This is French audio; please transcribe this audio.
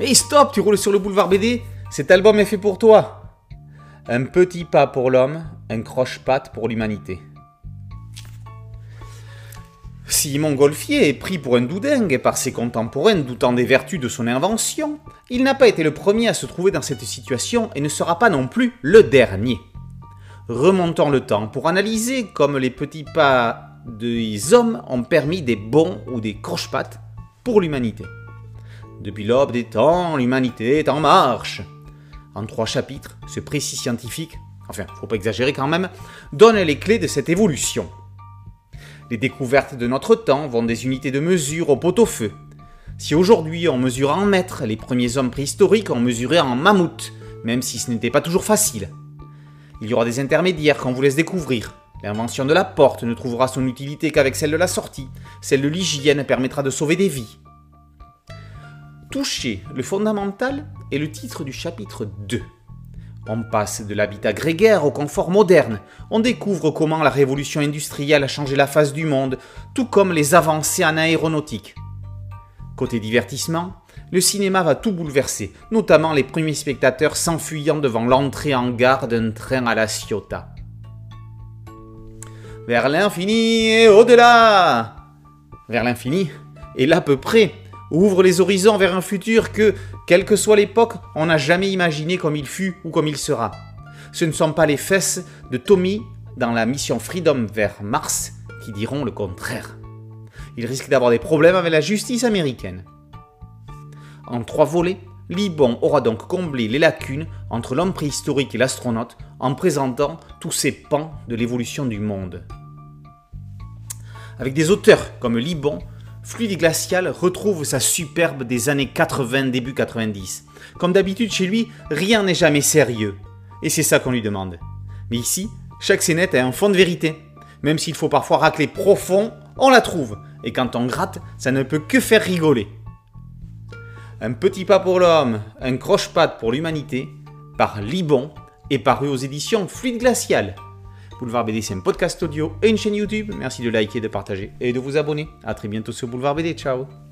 Hey stop, tu roules sur le boulevard BD Cet album est fait pour toi. Un petit pas pour l'homme, un croche-patte pour l'humanité. Si Montgolfier est pris pour un doudingue par ses contemporains doutant des vertus de son invention, il n'a pas été le premier à se trouver dans cette situation et ne sera pas non plus le dernier. Remontons le temps pour analyser comme les petits pas des hommes ont permis des bons ou des croche-pattes pour l'humanité. Depuis l'aube des temps, l'humanité est en marche. En trois chapitres, ce précis scientifique, enfin, faut pas exagérer quand même, donne les clés de cette évolution. Les découvertes de notre temps vont des unités de mesure au pot-au-feu. Si aujourd'hui on mesure en mètres, les premiers hommes préhistoriques ont mesuré en mammouth, même si ce n'était pas toujours facile. Il y aura des intermédiaires qu'on vous laisse découvrir. L'invention de la porte ne trouvera son utilité qu'avec celle de la sortie. Celle de l'hygiène permettra de sauver des vies. Le fondamental est le titre du chapitre 2. On passe de l'habitat grégaire au confort moderne. On découvre comment la révolution industrielle a changé la face du monde, tout comme les avancées en aéronautique. Côté divertissement, le cinéma va tout bouleverser, notamment les premiers spectateurs s'enfuyant devant l'entrée en gare d'un train à la Ciotat. Vers l'infini et au-delà Vers l'infini et l'à peu près ouvre les horizons vers un futur que, quelle que soit l'époque, on n'a jamais imaginé comme il fut ou comme il sera. Ce ne sont pas les fesses de Tommy dans la mission Freedom vers Mars qui diront le contraire. Il risque d'avoir des problèmes avec la justice américaine. En trois volets, Libon aura donc comblé les lacunes entre l'homme préhistorique et l'astronaute en présentant tous ces pans de l'évolution du monde. Avec des auteurs comme Libon, Fluide Glacial retrouve sa superbe des années 80, début 90. Comme d'habitude chez lui, rien n'est jamais sérieux. Et c'est ça qu'on lui demande. Mais ici, chaque scénette a un fond de vérité. Même s'il faut parfois racler profond, on la trouve. Et quand on gratte, ça ne peut que faire rigoler. Un petit pas pour l'homme, un croche-patte pour l'humanité, par Libon, est paru aux éditions Fluide Glacial. Boulevard BD, c'est un podcast audio et une chaîne YouTube. Merci de liker, de partager et de vous abonner. A très bientôt sur Boulevard BD. Ciao